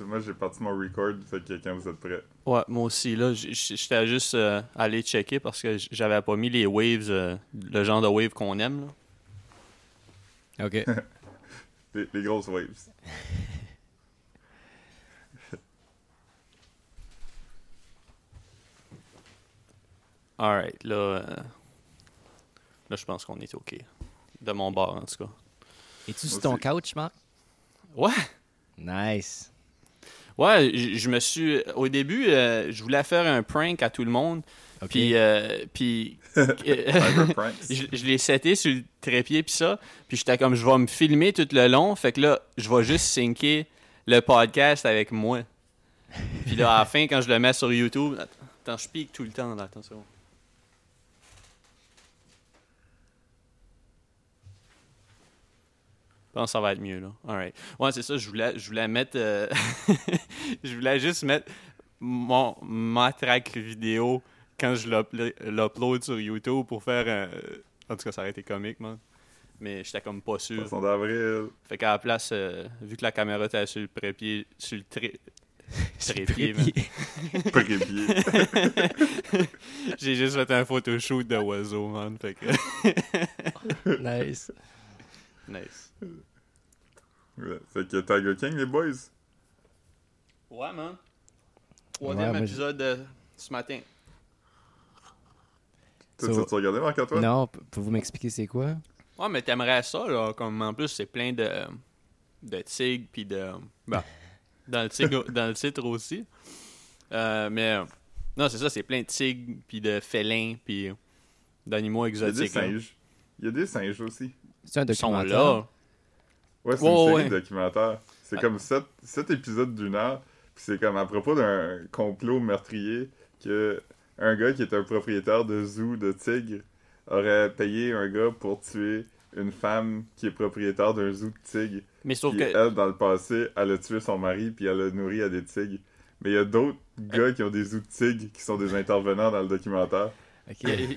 moi, j'ai parti mon record, fait que quand vous êtes prêts. Ouais, moi aussi, là, j'étais juste euh, allé checker parce que j'avais pas mis les waves, euh, le genre de wave qu'on aime, là. Ok. Les, les grosses waves. Alright, là, euh, là, je pense qu'on est OK. De mon bord, en tout cas. Es-tu sur ton couch, Marc? Ouais, Nice. Ouais, je me suis... Au début, euh, je voulais faire un prank à tout le monde, puis... euh, puis pranks. je, je l'ai seté sur le trépied puis ça, puis j'étais comme je vais me filmer tout le long, fait que là je vais juste syncer le podcast avec moi. Puis là à la fin quand je le mets sur YouTube, attends, je pique tout le temps là, attention. Pense que ça va être mieux là. Alright. Ouais, c'est ça, je voulais je voulais mettre euh, je voulais juste mettre mon ma track vidéo quand je l'upload sur YouTube pour faire un... En tout cas, ça aurait été comique, man. Mais j'étais comme pas sûr. Poisson d'avril. Fait qu'à la place, euh, vu que la caméra était sur le prépied, sur le le trépied, man. trépied. Prépied. j'ai juste fait un photoshoot de oiseau, man. Fait que... nice. nice. Ouais, Fait que Tiger King, les boys. Ouais, man. Troisième Ouais, épisode euh, ce matin. So- tu regardé Marc-Antoine? Non, pouvez-vous m'expliquer c'est quoi? Ouais, mais t'aimerais ça, là. Comme en plus, c'est plein de, de tigres, puis de. Bah, dans le, tigre, dans le titre aussi. Euh, mais. Non, c'est ça, c'est plein de tigres, puis de félins, puis d'animaux Il y a des exotiques. là. singes. Il y a des singes aussi. C'est un Ils sont documentaire? là. Ouais, c'est une série ouais. documentaire. C'est Ah. comme sept, sept épisodes d'une heure. Puis c'est comme à propos d'un complot meurtrier que un gars qui est un propriétaire de zoo de tigres aurait payé un gars pour tuer une femme qui est propriétaire d'un zoo de tigres. Mais sauf Puis que. elle, dans le passé, elle a tué son mari puis elle a nourri à des tigres. Mais il y a d'autres gars qui ont des zoos de tigres qui sont des intervenants dans le documentaire. Il-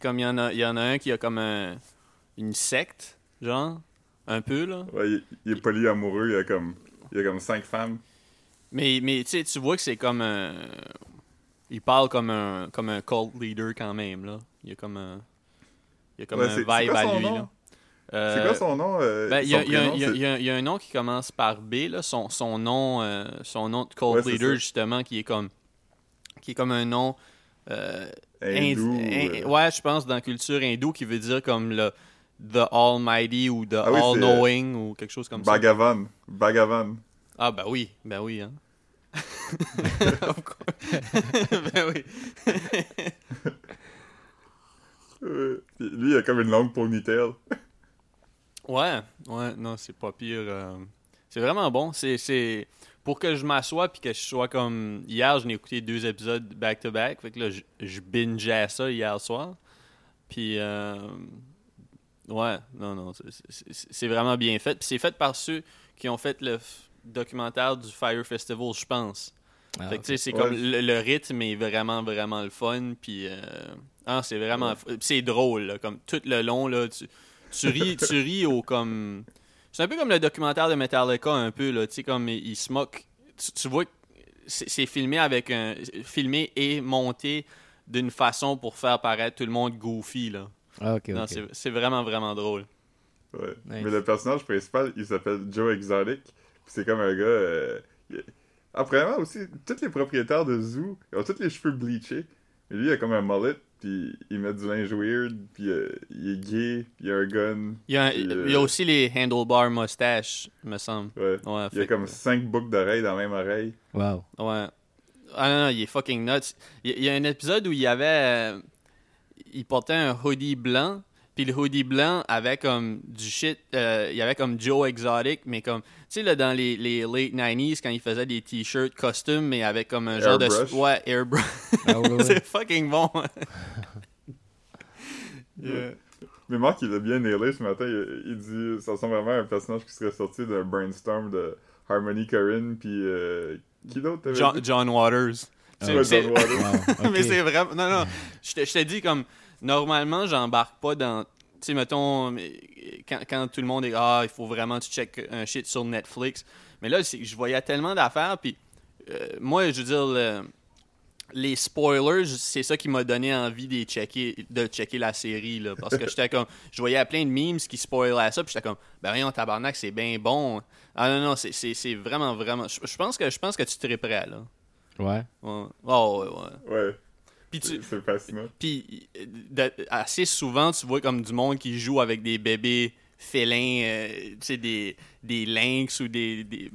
comme il y, en a, il y en a un qui a comme un, une secte, genre, un peu, là. Ouais, il, il est polyamoureux, il y a comme, il y a comme cinq femmes. Mais, mais tu vois que c'est comme un. Il parle comme un, comme un cult leader quand même, là. Il y a comme un. Il y a comme Ouais, un vibe à lui, nom? là. C'est Euh, quoi son nom? euh, ben, il y, a- y prénom, il y a- c'est- il y a un- il y a un nom qui commence par B, là. Son, son nom, euh, son nom de cult Ouais, leader, justement, qui est comme. Qui est comme un nom. euh, Hindou, euh, Ouais, je pense dans la culture hindoue qui veut dire comme le The Almighty ou The Ah oui, euh, All-Knowing ou quelque chose comme ça. Bhagavan. Bhagavan. Ah, ben oui, ben oui, hein. Ben oui. Euh, lui, il a comme une longue ponytail. Ouais, ouais, non, c'est pas pire. euh, C'est vraiment bon. C'est. Pour que je m'assoie puis que je sois comme... Hier, je n'ai écouté deux épisodes back-to-back. Fait que là, je, je bingeais ça hier soir. Puis, euh, ouais, non, non, c'est, vraiment bien fait. Puis c'est fait par ceux qui ont fait le documentaire du Fire Festival, je pense. Ah, Fait que, ok. tu sais, c'est Ouais. comme le, le rythme est vraiment, vraiment le fun. Puis, euh, ah, c'est vraiment. Ouais. c'est drôle, là, comme tout le long, là. Tu, tu ris, tu ris au comme. C'est un peu comme le documentaire de Metallica, un peu, là. Tu sais, comme il, il se moque. Tu, tu vois que c'est c'est filmé avec un. Filmé et monté d'une façon pour faire paraître tout le monde goofy, là. Ah, ok, Non, ok. c'est- vraiment, vraiment drôle. Ouais. Nice. Mais le personnage principal, il s'appelle Joe Exotic. C'est comme un gars. Euh... vraiment aussi, tous les propriétaires de zoo, ils ont tous les cheveux bleachés. Mais lui, il a comme un mullet, puis il met du linge weird, puis euh, il est gay, puis il a un gun. Il y a, un- Puis, euh, il y a aussi les handlebar mustaches, me semble. Ouais. Ouais, Il y a comme que- cinq boucles d'oreilles dans la même oreille. Wow. Ouais. Ah non, non, il est fucking nuts. Il il y a un épisode où il y avait. Il portait un hoodie blanc. Puis le hoodie blanc avait comme du shit. euh, il y avait comme Joe Exotic, mais comme. Tu sais, là, dans les, les late 90s, quand il faisait des t-shirts costumes, mais avec comme un genre Airbrush. de. Ouais, airbrush. Ah. C'est fucking bon. Yeah. Mais Marc, il a bien nailé ce matin. Il, il dit ça ressemble vraiment à un personnage qui serait sorti d'un brainstorm de Harmony Korine, puis euh, qui d'autre John? John Waters. Wow, ok. mais c'est vraiment. Non, non. Je te, je te dis, comme. Normalement, j'embarque pas dans. Tu sais, mettons, quand, quand tout le monde est. Ah, il faut vraiment que tu check un shit sur Netflix. Mais là, je voyais tellement d'affaires, puis euh, moi, je veux dire, le- les spoilers, c'est ça qui m'a donné envie de checker, de checker la série, là, parce que j'étais comme, je voyais plein de memes qui spoilaient ça, puis j'étais comme, ben voyons, tabarnak, c'est bien bon. Ah non, non, c'est- vraiment, vraiment, je pense que je pense que tu là. Ouais. Ouais. Oh, ouais, ouais. Ouais, Puis tu, c'est fascinant. puis euh, de- assez souvent, tu vois comme du monde qui joue avec des bébés félins, euh, tu sais, des, des lynx ou des, des.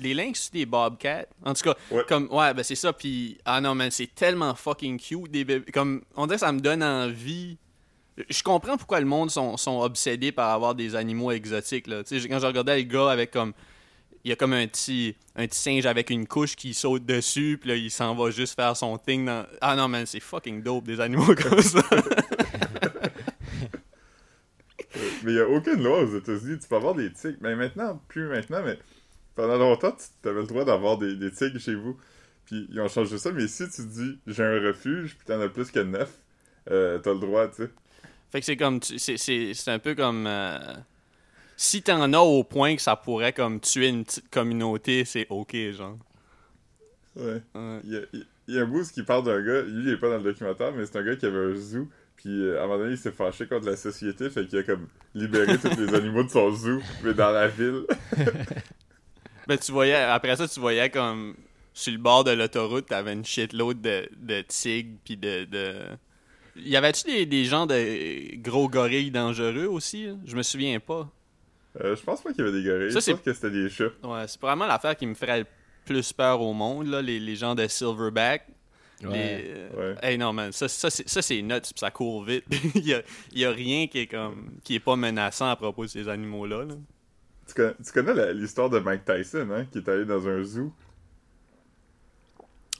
Les lynx ou des bobcats? En tout cas, Ouais. comme. Ouais, ben c'est ça. Puis, ah non, man, c'est tellement fucking cute, des bébés. Comme, on dirait que ça me donne envie. Je comprends pourquoi le monde sont, sont obsédés par avoir des animaux exotiques, là. Tu sais, quand je regardais le gars avec comme. Il y a comme un petit, un petit singe avec une couche qui saute dessus, puis là, il s'en va juste faire son thing dans... Ah non, man, c'est fucking dope, des animaux comme ça. Mais il n'y a aucune loi aux États-Unis. Tu peux avoir des tigres. Mais maintenant, plus maintenant, mais pendant longtemps, tu avais le droit d'avoir des, des tigres chez vous. Puis ils ont changé ça. Mais si tu dis j'ai un refuge, puis t'en as plus que neuf, euh, t'as le droit, tu sais. Fait que c'est comme... c'est un peu comme... euh, si t'en as au point que ça pourrait comme tuer une petite communauté, c'est ok, genre. Ouais. Ouais. Il y a, il- y a un boost qui parle d'un gars, lui il est pas dans le documentaire, mais c'est un gars qui avait un zoo, puis euh, à un moment donné il s'est fâché contre la société, fait qu'il a comme libéré tous les animaux de son zoo, mais dans la ville. Ben, tu voyais... Après ça, tu voyais comme... Sur le bord de l'autoroute, t'avais une shitload de, de tigres, puis de... de... Y avait-tu des, des gens de gros gorilles dangereux aussi? là? Je me souviens pas. Euh, je pense pas qu'il y avait des gorilles, Ça, je c'est- pense que c'était des chats. Ouais, c'est probablement l'affaire qui me ferait le plus peur au monde, là, les, les gens de Silverback. Ouais. Les, euh, Ouais. Hey non, man, ça, ça, c'est, ça, c'est nuts, pis ça court vite. il, y a, il y a rien qui est comme qui est pas menaçant à propos de ces animaux-là. là. Tu connais, tu connais la- l'histoire de Mike Tyson, hein, qui est allé dans un zoo?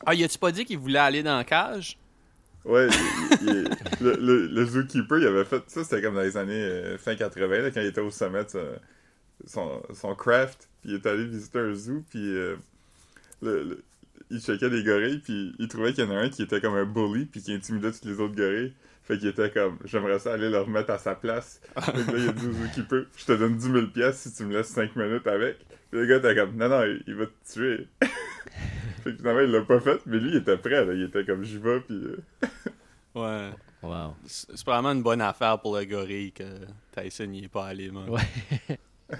Ah, y a-tu pas dit qu'il voulait aller dans la cage? Ouais, le, le, le zookeeper, il avait fait ça, c'était comme dans les années euh, fin 80, là, quand il était au sommet de son, son craft, puis il est allé visiter un zoo, puis euh, le- il checkait des gorilles, puis il trouvait qu'il y en a un qui était comme un bully, puis qui intimidait tous les autres gorilles. Fait qu'il était comme, j'aimerais ça aller le remettre à sa place. Fait là, il a dit au zookeeper, je te donne 10 000 piastres si tu me laisses 5 minutes avec. Puis le gars était comme, non, non, il, il va te tuer. fait que finalement, il l'a pas fait, mais lui, il était prêt, là. Il était comme, j'y vais, puis... euh, Ouais. Wow. C'est probablement une bonne affaire pour le gorille que Tyson n'y est pas allé, man. Ouais.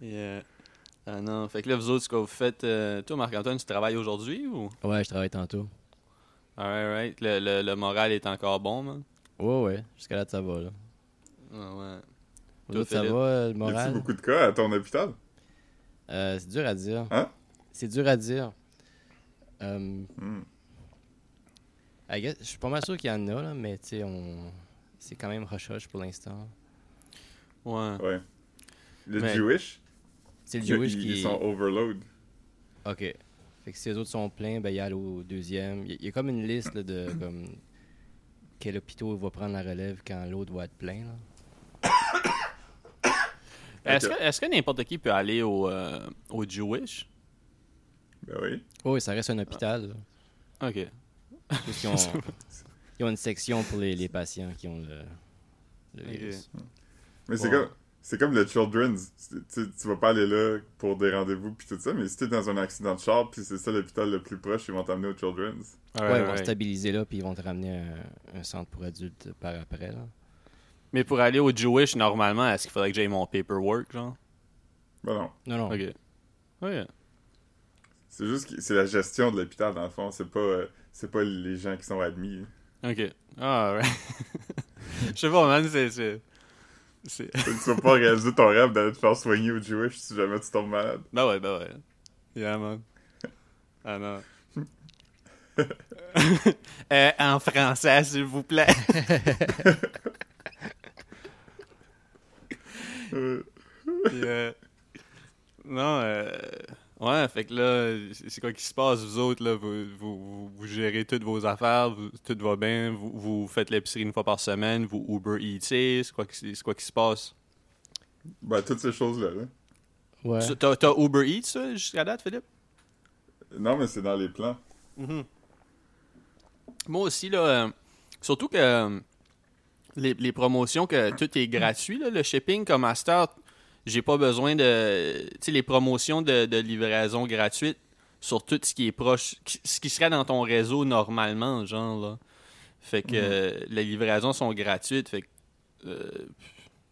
Yeah. Ah non, fait que là, vous autres, ce que vous faites... euh, toi, Marc-Antoine, tu travailles aujourd'hui ou... Ouais, je travaille tantôt. Alright, right. Le, le, le moral est encore bon, man? Ouais, ouais. Jusqu'à là, ça va, là. Ah ouais. Toi, ça va, euh, le Y a-tu moral? beaucoup de cas à ton hôpital? Euh, c'est dur à dire. Hein? C'est dur à dire. I guess- je suis pas mal sûr qu'il y en a, là, mais tu sais, on... c'est quand même rush-rush pour l'instant. Ouais. Ouais. Le Mais- Jewish, C'est le ils, Jewish ils qui... sont overload. OK. Fait que si les autres sont pleins, ben il y a au deuxième. Il y, a- il y a comme une liste là, de comme quel hôpital va prendre la relève quand l'autre va être plein. Là. Est-ce que, n'importe qui peut aller au, euh, au Jewish? Ben oui. Oh, oui, ça reste un hôpital. là. Ok. Ont, ils ont une section pour les, les patients qui ont le, virus. Mais c'est comme... C'est comme le Children's. Tu, tu vas pas aller là pour des rendez-vous puis tout ça, mais si t'es dans un accident de char puis c'est ça l'hôpital le plus proche, ils vont t'emmener au Children's. Ouais, ils vont stabiliser là, puis ils vont te ramener à un, un centre pour adultes par après. Là. Mais pour aller au Jewish, normalement, est-ce qu'il faudrait que j'aille mon paperwork, genre? Ben non. Non, non. Ok. Ouais. C'est juste que c'est la gestion de l'hôpital, dans le fond. C'est pas, euh, c'est pas les gens qui sont admis. Ok. Ah, ouais. Je sais pas, man, c'est. c'est... c'est- tu vas pas réaliser ton rêve d'aller te faire soigner au Jewish si jamais tu tombes malade. Ben ouais, ben ouais. Yeah, man. Ah non. Euh, en français, s'il vous plaît. Euh. Non, euh... Ouais, fait que là, c'est quoi qui se passe, vous autres, là? Vous, vous, vous- vous gérez toutes vos affaires, vous- tout va bien, vous, vous faites l'épicerie une fois par semaine, vous Uber Eatsez, c'est quoi, qui- c'est quoi qui se passe? Ben, toutes ces choses-là. là. Ouais. Tu- T'as t'as Uber Eats, ça, jusqu'à date, Philippe? Non, mais c'est dans les plans. Moi aussi, là, euh, surtout que euh, les, les promotions, que tout est gratuit, là, le shipping comme Master, j'ai pas besoin de. Tu sais, les promotions de, de livraison gratuite sur tout ce qui est proche, ce qui serait dans ton réseau normalement, genre, là. Fait que euh, les livraisons sont gratuites. Fait que. euh,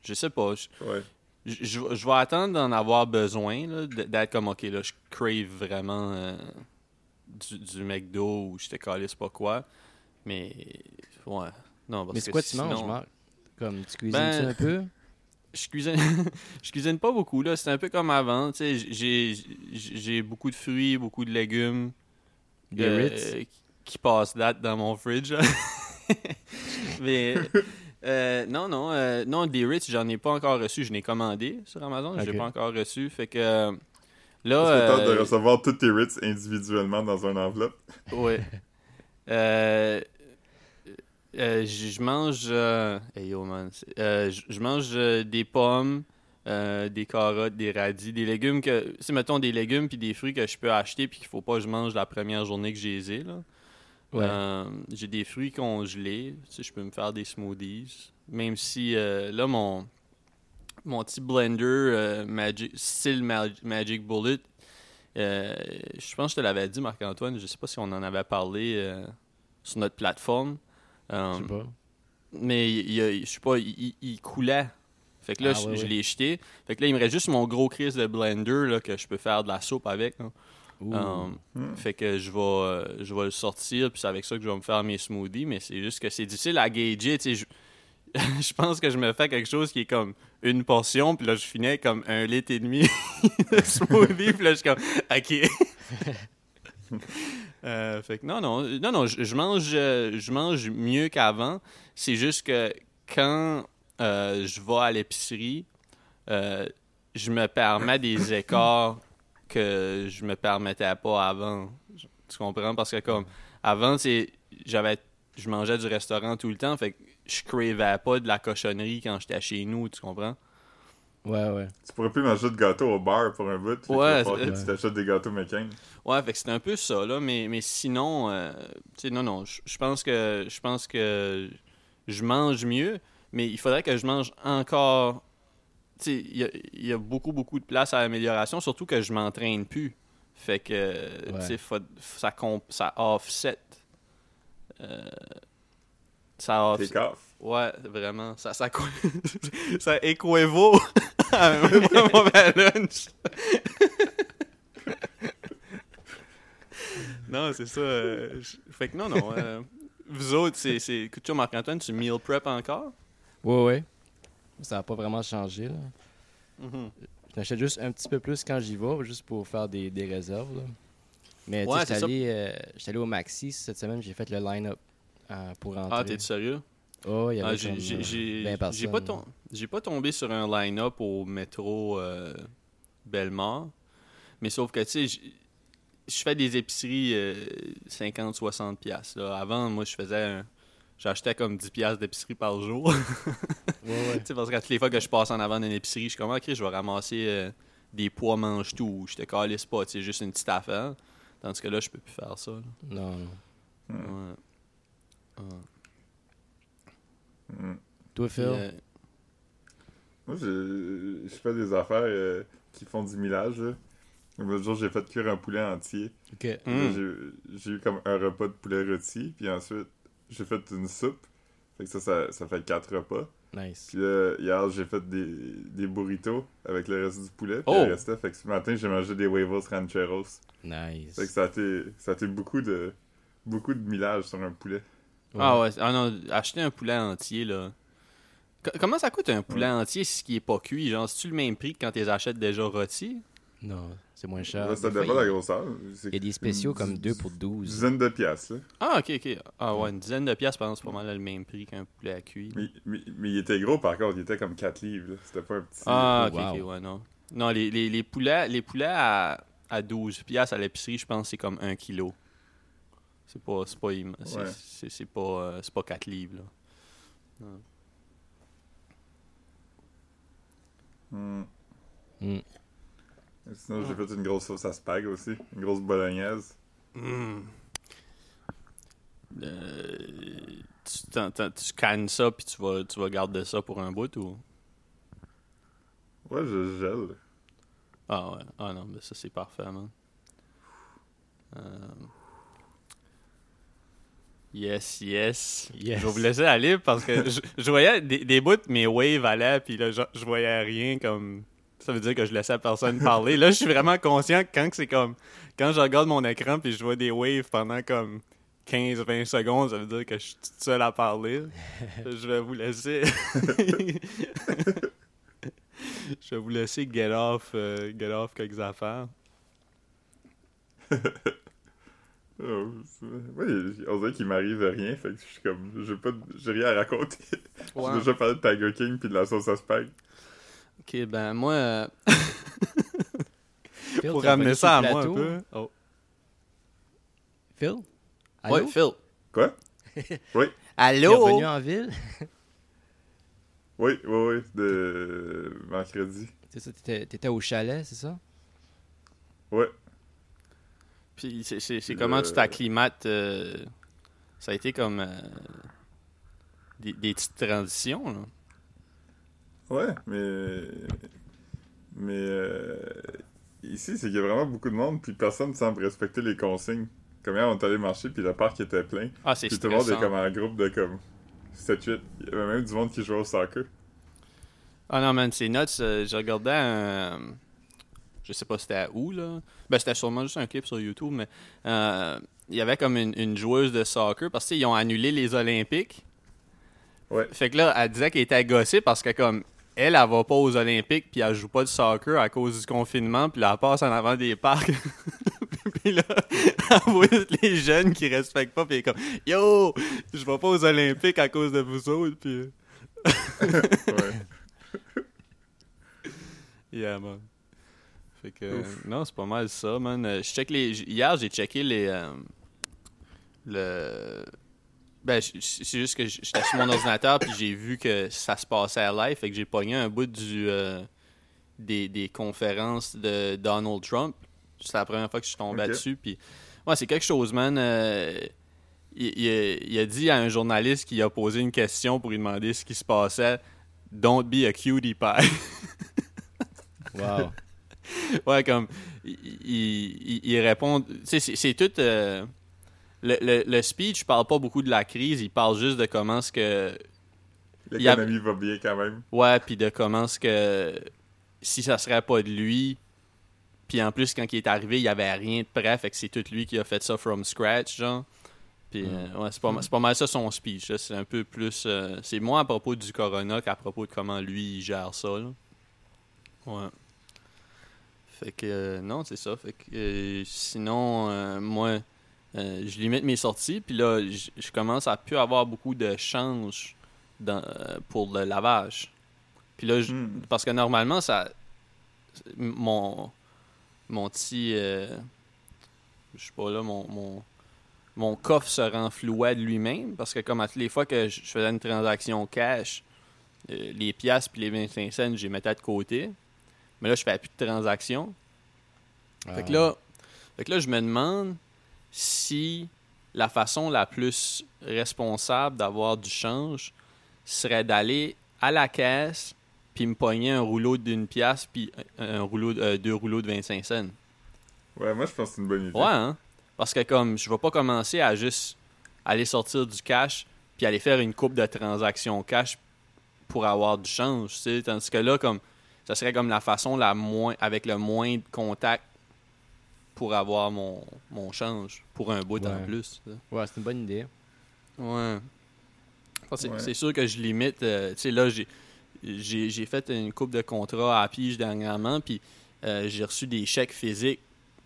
je sais pas. je- Ouais. je, vais attendre d'en avoir besoin, d'être comme, ok, là, je crave vraiment euh, du, du McDo ou je te calisse pas quoi. Mais, ouais. Non, parce Mais c'est que quoi tu sinon- manges, Marc? Comme, tu cuisines Ben, un peu? je cuisine je cuisine pas beaucoup là c'est un peu comme avant tu sais j'ai beaucoup de fruits beaucoup de légumes Des euh, Ritz? qui passent date dans mon fridge mais euh, non non euh, non des Ritz j'en ai pas encore reçu je l'ai commandé sur Amazon je l'ai Ok. pas encore reçu fait que euh, là Est-ce que de euh, recevoir tous tes Ritz individuellement dans une enveloppe? Ouais. Euh, je mange. euh, hey, yo, man. Euh, je mange des pommes, des carottes, des radis, des légumes que. C'est, mettons, des légumes puis des fruits que je peux acheter puis qu'il faut pas que je mange la première journée que j'ai les ai, là. Ouais. J'ai des fruits congelés. Tu sais, je peux me faire des smoothies. Même si, là, mon, mon petit blender Magic, style Ma- Magic Bullet, je pense que je te l'avais dit, Marc-Antoine. Je sais pas si on en avait parlé sur notre plateforme. Euh, Je sais pas. mais a- je sais pas, il, coulait. Fait que là, Ah, je, l'ai jeté. Fait que là, il me reste juste mon gros crise de blender là, que je peux faire de la soupe avec. Ouh. Euh, Hmm. fait que je vais, euh, je vais le sortir, puis c'est avec ça que je vais me faire mes smoothies, mais c'est juste que c'est difficile à gager. tu sais, Je, je pense que je me fais quelque chose qui est comme une portion, puis là, je finis avec comme un litre et demi de smoothie, puis là, je suis comme, OK. Euh, fait que non, non, non, non, je, je mange, euh, je mange mieux qu'avant. C'est juste que quand euh, je vais à l'épicerie, euh, je me permets des écarts que je me permettais pas avant. Tu comprends? Parce que comme avant, c'est j'avais je mangeais du restaurant tout le temps, fait que je cravais pas de la cochonnerie quand j'étais chez nous, tu comprends? Ouais, ouais. Tu pourrais plus manger de gâteaux au bar pour un bout. Ouais, que c'est- tu t'achètes des gâteaux McCain. Ouais, fait que c'est un peu ça, là, mais, mais sinon, euh, tu sais, non, non, je pense que je pense que je mange mieux, mais il faudrait que je mange encore. Tu sais, il y a, il y a beaucoup, beaucoup de place à l'amélioration, surtout que je m'entraîne plus. Fait que, tu sais, ça, comp- ça offset. Euh, ça off. Ouais, vraiment. Ça, ça, co- ça équivaut à un mauvais lunch. non, c'est ça. euh, je- fait que non, non. euh, vous autres, c'est. toi, Marc-Antoine, tu meal prep encore? Ouais, ouais. Ça n'a pas vraiment changé, là. Mhm. Je n'achète juste un petit peu plus quand j'y vais, juste pour faire des, des réserves, là. Mais tu Ouais, j'étais allé, euh, j'étais allé au Maxi cette semaine, j'ai fait le line-up euh, pour rentrer. Ah, t'es sérieux? Oh, il y Ah, avait j'ai, euh, j'ai, 20 j'ai personnes. pas tom- j'ai pas tombé sur un line-up au métro euh, Bellemare. Mais sauf que, tu sais, je fais des épiceries 50-60$. piastres, là. Avant, moi, je faisais un- J'achetais comme 10$ piastres d'épicerie par jour. Ouais, ouais. Tu sais, parce que toutes les fois que je passe en avant d'une épicerie, je suis comme, ok, je vais ramasser euh, des pois mange-tout. Je te calisse pas, c'est juste une petite affaire. Tandis que là, je peux plus faire ça. là. Non, non. Hmm. Ouais. Toi, Phil? euh, Moi, je, je fais des affaires euh, qui font du millage. Là. L'autre jour, j'ai fait cuire un poulet entier. Hmm. J'ai j'ai eu comme un repas de poulet rôti, puis ensuite, j'ai fait une soupe. Fait que ça, ça, ça fait quatre repas. Nice. Puis là, hier, j'ai fait des, des burritos avec le reste du poulet. Puis Oh! le restait. Fait que ce matin, j'ai mangé des huevos rancheros. Nice. Fait que ça a été, ça a été beaucoup de beaucoup de millage sur un poulet. Ah ouais, ah non, acheter un poulet entier, là. Co- comment ça coûte un poulet entier si qui est pas cuit? Genre, c'est-tu le même prix que quand tu les achètes déjà rôtis? Non, c'est moins cher. Là, ça dépend de la il- grosseur. Il y a des spéciaux une comme dix- 2 pour 12. Dizaine de piastres, là. Ah, ok, ok. Ah ouais, une dizaine de pièces, par exemple, c'est pas mal le même prix qu'un poulet à cuire. Mais, mais, mais il était gros, par contre. Il était comme 4 livres, là. C'était pas un petit... Ah, ok, wow. ok, ouais, non. Non, les, les, les poulets, les poulets à, à 12 piastres à l'épicerie, je pense que c'est comme 1 kilo. C'est pas, c'est pas, imm- c'est, Ouais. c'est, c'est pas, euh, c'est pas 4 livres, là. Hmm. Hmm. Sinon, j'ai fait une grosse sauce à spag aussi. Une grosse bolognaise. Hmm. Euh, tu, t'en- t'en- tu cannes ça puis tu vas, tu vas garder ça pour un bout ou? Ouais, je gèle. Ah ouais. Ah non, mais ça c'est parfait, man. Euh, Yes, yes. Yes. Je vais vous laisser aller parce que je, je voyais des, des bouts, mes waves allaient, puis là, je, je voyais rien comme. Ça veut dire que je laissais personne parler. Là, je suis vraiment conscient que quand c'est comme. Quand je regarde mon écran puis je vois des waves pendant comme 15-20 secondes, ça veut dire que je suis tout seul à parler. je vais vous laisser. je vais vous laisser get off, euh, get off quelques affaires. Oh, c'est- ouais, on dirait qu'il m'arrive rien, fait que je suis comme, j'ai pas, j'ai rien à raconter. J'ai déjà parlé de Tiger King puis de la sauce à spag. Ok, ben moi, euh, Phil, pour ramener ça à moi un peu. Oh. Phil? Allô? Ouais, Phil. Quoi? oui, T'es Allô? revenu en ville? oui, oui, oui, de mercredi. C'est ça, t'étais t'étais au chalet, c'est ça? Ouais. Puis c'est- Le- comment tu t'acclimates. euh, ça a été comme euh, des, des petites transitions. Là. Ouais, mais. Mais. euh, Ici, c'est qu'il y a vraiment beaucoup de monde, puis personne semble respecter les consignes. Comme hier, on est allé marcher, puis le parc était plein. Ah, c'est Puis tout le monde est comme en groupe de comme 7-8. Il y avait même du monde qui jouait au soccer. Ah non, man, c'est nuts. euh, je regardais un. Je sais pas c'était où, là. Ben, c'était sûrement juste un clip sur YouTube, mais euh, il y avait comme une, une joueuse de soccer parce qu'ils ont annulé les Olympiques. Ouais. Fait que là, elle disait qu'elle était gossée parce que, comme, elle, elle va pas aux Olympiques puis elle joue pas de soccer à cause du confinement puis là, elle passe en avant des parcs. puis là, elle voit les jeunes qui respectent pas puis elle est comme Yo, je vais pas aux Olympiques à cause de vous autres puis. Ouais. Yeah, man. Fait que, non, c'est pas mal ça, man. Euh, Je check les... j- Hier, j'ai checké les... euh, le... Ben, c'est juste que j'étais sur mon ordinateur puis j'ai vu que ça se passait à live. Fait que j'ai pogné un bout du... euh, des, des conférences de Donald Trump. C'est la première fois que je suis tombé Ok. là-dessus. Puis, ouais, c'est quelque chose, man. Euh, il, il a, il a dit à un journaliste qui a posé une question pour lui demander ce qui se passait Don't be a cutie pie. Wow. Ouais, comme il, il, il répond. Tu sais, c'est- c'est tout. euh, le, le, le speech parle pas beaucoup de la crise, il parle juste de comment ce que. A- L'économie va bien quand même. Ouais, puis de comment ce que. Si ça serait pas de lui. Puis en plus, quand il est arrivé, il y avait rien de prêt, fait que c'est tout lui qui a fait ça from scratch, genre. Puis euh, ouais, c'est pas, mal- c'est pas mal ça son speech. là. C'est un peu plus. euh, c'est moins à propos du corona qu'à propos de comment lui il gère ça, là. Ouais. Fait que euh, non, c'est ça. Fait que euh, sinon, euh, moi, je limite mes sorties. Puis là, je commence à plus avoir beaucoup de change dans, pour le lavage. Puis là, Hmm. parce que normalement, ça. Mon. Mon petit. je sais pas là, mon. mon mon coffre se renflouait de lui-même parce que comme à toutes les fois que je faisais une transaction cash, les piastres puis les 25 cents, je les mettais de côté. Mais là, je fais plus de transactions. Fait que Ah. là, fait que là, je me demande si la façon la plus responsable d'avoir du change serait d'aller à la caisse puis me pogner un rouleau d'une pièce puis un un rouleau de- euh, deux rouleaux de 25 cents. Ouais, moi je pense que c'est une bonne idée. Ouais, hein? Parce que comme je vais pas commencer à juste aller sortir du cash puis aller faire une coupe de transactions cash pour avoir du change, tu sais, tandis que là comme ça serait comme la façon la moins avec le moins de contact pour avoir mon, mon change pour un bout en Ouais. plus. tu sais. Ouais, c'est une bonne idée. Ouais. C'est sûr que je limite. euh, tu sais, là, j'ai, j'ai, j'ai fait une coupe de contrats à pige dernièrement, puis euh, j'ai reçu des chèques physiques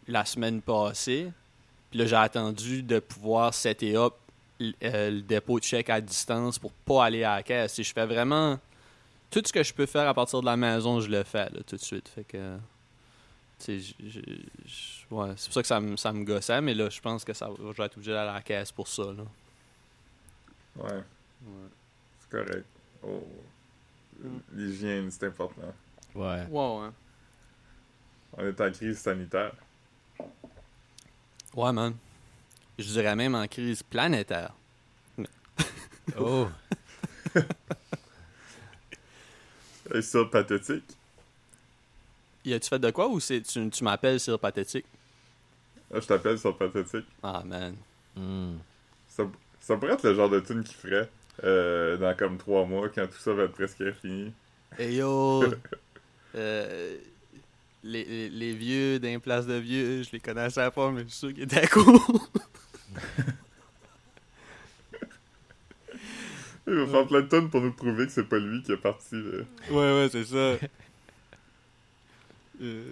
la semaine passée. Puis là, j'ai attendu de pouvoir setter up euh, le dépôt de chèque à distance pour pas aller à la caisse. Si je fais vraiment tout ce que je peux faire à partir de la maison, je le fais là, tout de suite. Fait que. ouais, c'est pour ça que ça me, ça me gossait, mais là, je pense que ça, va- je vais être obligé d'aller à la caisse pour ça. Là. Ouais. C'est correct. Oh. L'hygiène, c'est important. Ouais. Ouais, ouais. On est en crise sanitaire. Ouais, man. Je dirais même en crise planétaire. Oh. Et ça, pathétique. Y a-tu fait de quoi ou c'est tu, tu m'appelles sur pathétique? Là, je t'appelle sur Pathétique. Ah, man. Hmm. Ça, ça pourrait être le genre de tune qu'il ferait euh, dans comme trois mois quand tout ça va être presque fini. Hey yo! euh, les, les, les vieux d'un place de vieux, je les connaissais pas, mais je suis sûr qu'ils étaient cool. Il va faire plein de tunes pour nous prouver que c'est pas lui qui est parti. là. ouais, ouais, c'est ça. Euh,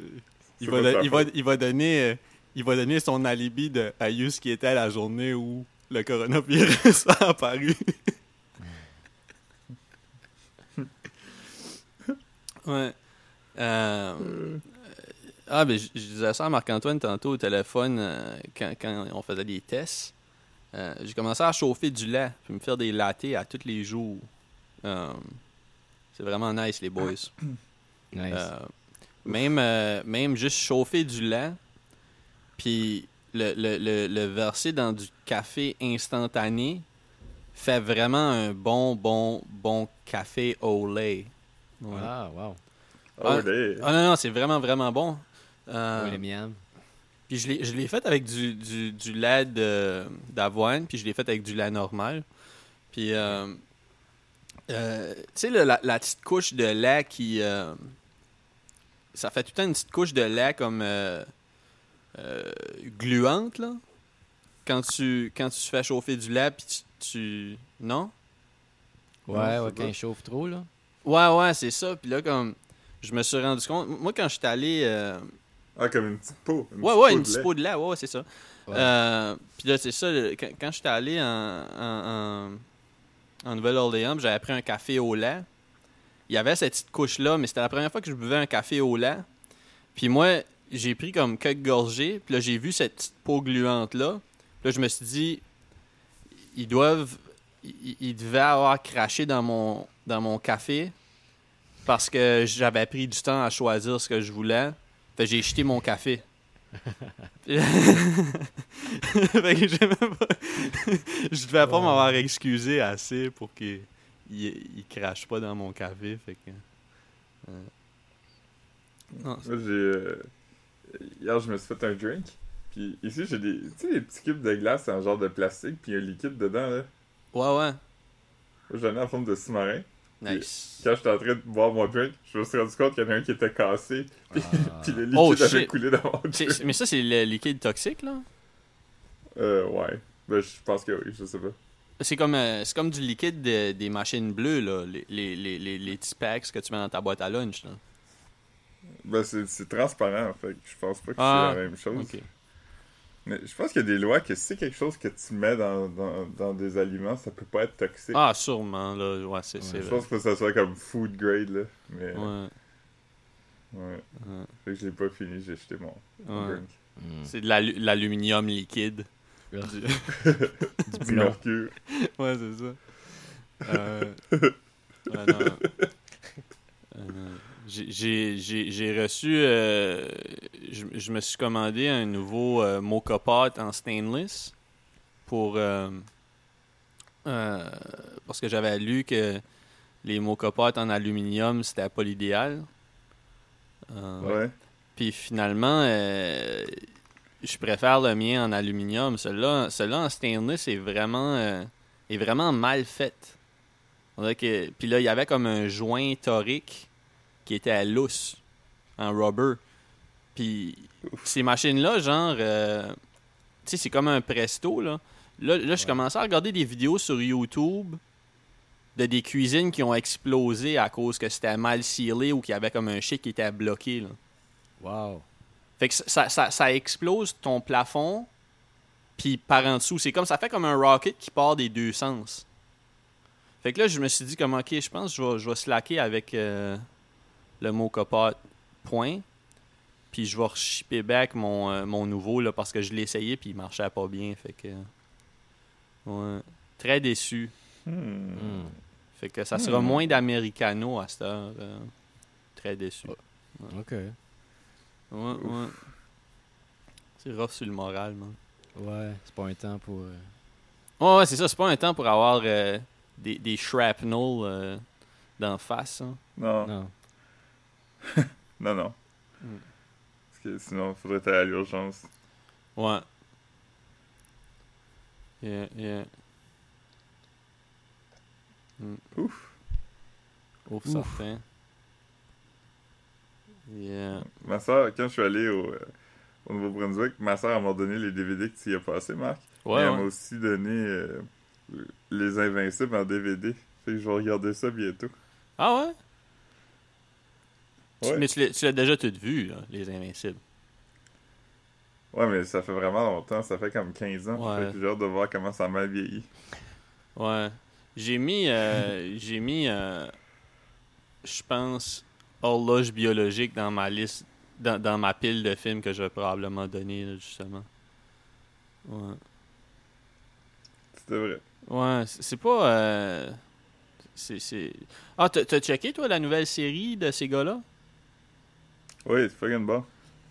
il, va, il, il, donner, euh, il va donner son alibi de à Yus qui était à la journée où le coronavirus a apparu. ouais. Euh, ah, ben, je je disais ça à Marc-Antoine tantôt au téléphone euh, quand, quand on faisait des tests. Euh, J'ai commencé à chauffer du lait puis me faire des lattés à tous les jours. Euh, c'est vraiment nice, les boys. Nice. Euh, même, euh, même juste chauffer du lait, puis le, le, le, le verser dans du café instantané fait vraiment un bon, bon, bon café au lait. Ouais. Ah, wow. Oh, Ah. Ah non, non, c'est vraiment, vraiment bon. Euh, Oui, les. Puis je l'ai, je l'ai fait avec du, du, du lait de- d'avoine, puis je l'ai fait avec du lait normal. Puis, euh, euh, tu sais, la, la petite couche de lait qui. euh, ça fait tout le temps une petite couche de lait comme. euh, euh, gluante, là. Quand tu, quand tu fais chauffer du lait, puis tu. tu- Non? Ouais, ouais, quand il chauffe trop, là. Ouais, ouais, c'est ça. Puis là, comme. Je me suis rendu compte. Moi, quand je suis allé. Ah, comme une petite peau. Ouais, petite ouais, peau une petite peau de lait, ouais, ouais, c'est ça. Ouais. Euh, Puis là, c'est ça, le- quand, quand j'étais allé en, en, en, en Nouvelle-Orléans, puis j'avais pris un café au lait. Il y avait cette petite couche-là, mais c'était la première fois que je buvais un café au lait. Puis moi, j'ai pris comme quelques gorgées, puis là, j'ai vu cette petite peau gluante-là. Puis là, je me suis dit, ils doivent. Ils, ils devaient avoir craché dans mon, dans mon café parce que j'avais pris du temps à choisir ce que je voulais. Fait j'ai jeté mon café. Puis- fait que j'ai même pas... je devais pas m'avoir excusé assez pour qu'il il, il crache pas dans mon café. Fait que. euh, non, c'est- Moi, j'ai. euh, Hier, je me suis fait un drink. Puis ici, j'ai des. Tu sais, les petits cubes de glace en genre de plastique, puis un liquide dedans, là. Ouais, ouais. J'en ai en forme de sous-marin. Nice. Quand j'étais en train de boire mon drink, je me suis rendu compte qu'il y en a un qui était cassé. Puis, Ah. puis le liquide Oh, avait coulé dans mon drink. Mais ça, c'est le liquide toxique, là? Euh, ouais. Ben, je pense que oui, je sais pas. C'est comme, euh, c'est comme du liquide de- des machines bleues, là. Les, les, les, les, packs que tu mets dans ta boîte à lunch, là. Ben, c'est transparent, fait que je pense pas que Ah, c'est la même chose. Mais je pense qu'il y a des lois que si c'est quelque chose que tu mets dans, dans, dans des aliments, ça peut pas être toxique. Ah, sûrement, là. Ouais, c'est c'est je pense que ça soit comme food grade, là. Mais, ouais. Ouais, ouais. Fait que je l'ai pas fini, j'ai jeté mon mon Ouais. drink. Hmm. C'est de l'alu- l'aluminium liquide. Ah. Du- Du mercure. Ouais, c'est ça. Euh... ouais, non. Euh, J'ai reçu. euh, je, je me suis commandé un nouveau euh, mocha pot en stainless pour. euh, euh, parce que j'avais lu que les mocha pots en aluminium, c'était pas l'idéal. Ouais. puis finalement, je préfère le mien en aluminium. Celui-là celui en stainless est vraiment, est vraiment mal fait. On que, puis là, il y avait comme un joint torique qui était à lousse, en rubber. Puis ces machines-là, genre, euh, tu sais, c'est comme un presto, là. Là, là je commençais à regarder des vidéos sur YouTube de des cuisines qui ont explosé à cause que c'était mal scellé ou qu'il y avait comme un shit qui était bloqué, là. Wow. Fait que ça, ça, ça explose ton plafond, puis par en dessous. C'est comme ça fait comme un rocket qui part des deux sens. Fait que là, je me suis dit comme ok, je pense que je vais, je vais slacker avec euh, le mot copote point. Puis je vais shipper back mon, euh, mon nouveau là, parce que je l'ai essayé puis il marchait pas bien. Fait que. Ouais. Très déçu. Hmm. Hmm. Fait que ça sera Hmm. moins d'Americano à cette heure. euh. Très déçu. OK. Ouais, ouais. C'est rough sur le moral, man. Ouais, c'est pas un temps pour... euh, Ouais, ouais, c'est ça. C'est pas un temps pour avoir euh, des, des shrapnel euh, d'en face. hein. Non, Non. non, non. Mm. Parce que sinon, il faudrait aller à l'urgence. Ouais. Yeah, yeah. Mm. Ouf. Ouf, Ouf. certain. Yeah. Ma soeur, quand je suis allé au, euh, au Nouveau-Brunswick, ma soeur m'a donné les DVD que tu y as passé, Marc. Ouais, Et elle ouais. m'a aussi donné euh, Les Invincibles en DVD. Fait que je vais regarder ça bientôt. Ah ouais? Tu- Ouais. Mais tu l'as déjà tout vu, là, Les Invincibles. Ouais, mais ça fait vraiment longtemps. Ça fait comme 15 ans. Ouais. J'ai hâte de voir comment ça m'a vieilli. Ouais. J'ai mis, euh, j'ai mis, euh, je pense, horloge biologique dans ma liste, dans, dans ma pile de films que je vais probablement donner, là, justement. Ouais. C'était vrai. Ouais, c'est c'est pas. euh, c'est. c'est- Ah, t'as checké, toi, la nouvelle série de ces gars-là? Oui, c'est fucking bon.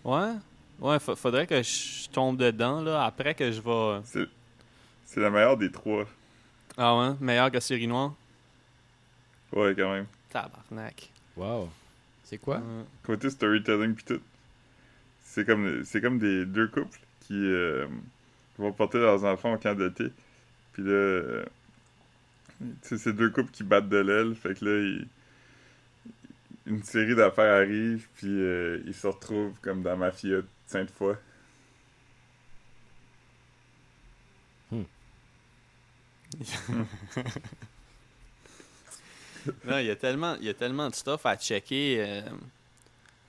Ouais? Ouais, fa- faudrait que je tombe dedans, là, après que je vais. C'est c'est la meilleure des trois. Ah ouais, meilleur que Série Noire? Ouais, quand même. Tabarnak. Wow. C'est quoi? Ouais. Côté storytelling pis tout. C'est comme, c'est comme des deux couples qui euh, vont porter leurs enfants au camp d'été. Puis là, euh, tu sais, c'est deux couples qui battent de l'aile. Fait que là, ils- une série d'affaires arrive, puis euh, ils se retrouvent comme dans Mafia Sainte-Foy. Non, il y a tellement, il y a tellement de stuff à checker euh,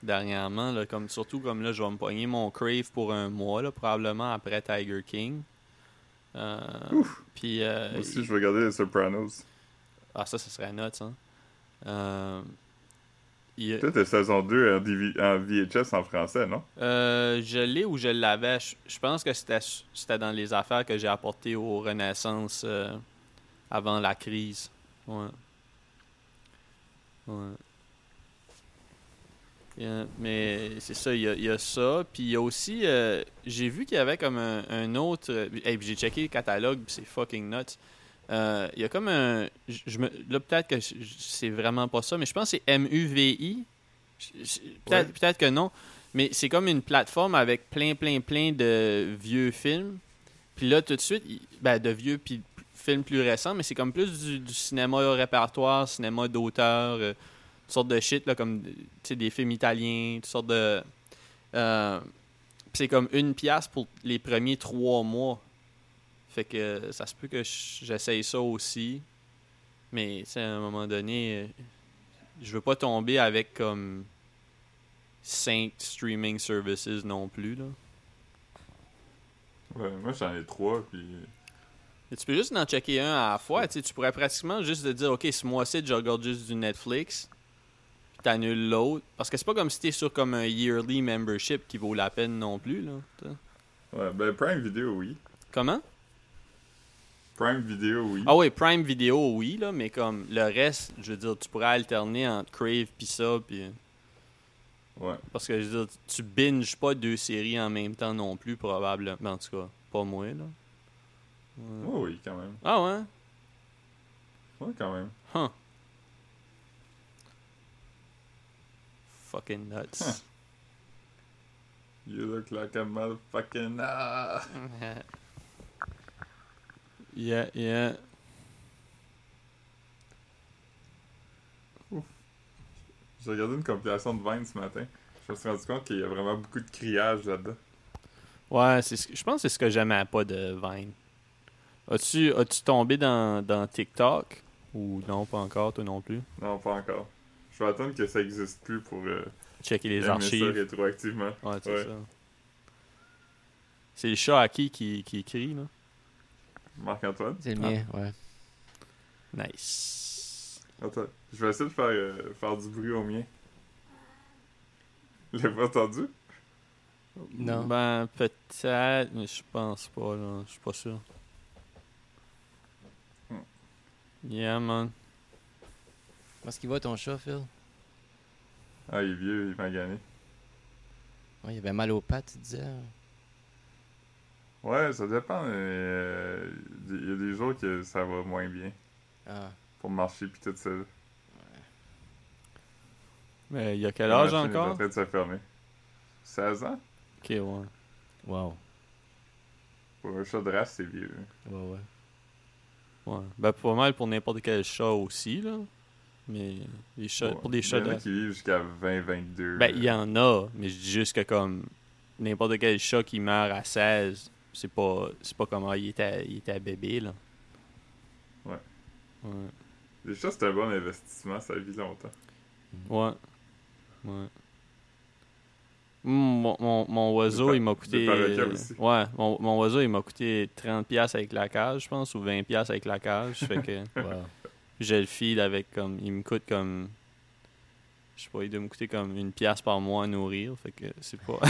dernièrement, là, comme surtout comme là, je vais me pogner mon crave pour un mois, là, probablement après Tiger King. Euh, puis euh, Moi aussi, je vais regarder Les Sopranos. ah ça, ce serait nuts, hein. Il y a- Peut-être la saison 2 en, DV en VHS en français, non? Euh, je l'ai ou je l'avais. Je, pense que c'était dans les affaires que j'ai apportées aux Renaissance euh, avant la crise. Ouais. Ouais. Yeah, mais c'est ça, il y, a- il y a ça. Puis il y a aussi, euh, j'ai vu qu'il y avait comme un, un autre. hey, puis j'ai checké le catalogue, c'est fucking nuts. Euh, Il y a comme un. je- je me, là, peut-être que c'est vraiment pas ça, mais je pense que c'est MUVI. Peut-être Ouais. peut-être que non. Mais c'est comme une plateforme avec plein, plein, plein de vieux films. Puis là, tout de suite, ben, de vieux puis films plus récents, mais c'est comme plus du, du cinéma répertoire, cinéma d'auteur, euh, toutes sortes de shit, là, comme tu sais, des films italiens, toutes sortes de. euh, puis c'est comme une pièce pour les premiers trois mois. Fait que ça se peut que j'essaye ça aussi. Mais tu sais, à un moment donné, euh, je veux pas tomber avec comme cinq streaming services non plus. Là. Ouais, moi j'en ai trois, puis. Et tu peux juste en checker un à la fois. Tu pourrais pratiquement juste te dire, OK, ce mois-ci, je regarde juste du Netflix. Puis t'annules l'autre. Parce que c'est pas comme si t'es sur comme un yearly membership qui vaut la peine non plus. Là. T'sais. Ouais, ben Prime Video, oui. Comment? Prime Video, oui. Ah oui, Prime Video, oui, là, mais comme le reste, je veux dire, tu pourrais alterner entre Crave pis ça, puis... Ouais. Parce que, je veux dire, tu binges pas deux séries en même temps non plus, probablement. En tout cas, pas moi, là. Ouais. Oh, oui, quand même. Ah ouais? Ouais, quand même. Huh. Fucking nuts. Huh. You look like a motherfucking. Ah! yeah, yeah. J'ai regardé une compilation de Vine ce matin. Je me suis rendu compte qu'il y a vraiment beaucoup de criage là-dedans. Ouais, c'est ce que- je pense que c'est ce que j'aimais pas de Vine. As-tu as tombé dans, dans TikTok? Ou non, pas encore, toi non plus? Non, pas encore. Je vais attendre que ça existe plus pour euh, Checker les aimer ça archives. rétroactivement. Ouais, c'est Ouais. ça. C'est le chat à qui qui, qui écrit, là. Marc-Antoine? C'est le Ah. mien, ouais. Nice. Attends, je vais essayer de faire, euh, faire du bruit au mien. L'avez pas entendu? Non. Ben, peut-être, mais je pense pas, là. Je suis pas sûr. Hmm. Yeah, man. Comment est-ce qu'il va ton chat, Phil? Ah, il est vieux, il m'a gagné. Ouais, il avait mal aux pattes, tu disais. Ouais, ça dépend. mais, euh, Il y a des jours que ça va moins bien Ah, pour marcher pis tout ça. Mais il y a quel La âge machine est en encore? train de se fermer. 16 ans? Ok, ouais. Wow. Pour un chat de race, c'est vieux. Ouais, ouais. Ouais. Ben, pas mal pour n'importe quel chat aussi, là. Mais les chats, Ouais. pour des chats Il y en a de... qui vivent jusqu'à 20-22. Ben, il y en a, mais je dis juste que comme n'importe quel chat qui meurt à 16, c'est pas c'est pas comme ah, il était il était bébé là. Ouais. Ouais. Chats, c'est un bon investissement, ça vit longtemps. Ouais. Ouais. Mm, Mon, mon, mon oiseau, il m'a coûté. Ouais, mon, mon oiseau, il m'a coûté 30$ avec la cage, je pense, ou 20$ avec la cage. fait que Wow. je le feed avec comme. Il me coûte comme. Je sais pas, il doit me coûter comme une pièce par mois à nourrir. Fait que c'est pas.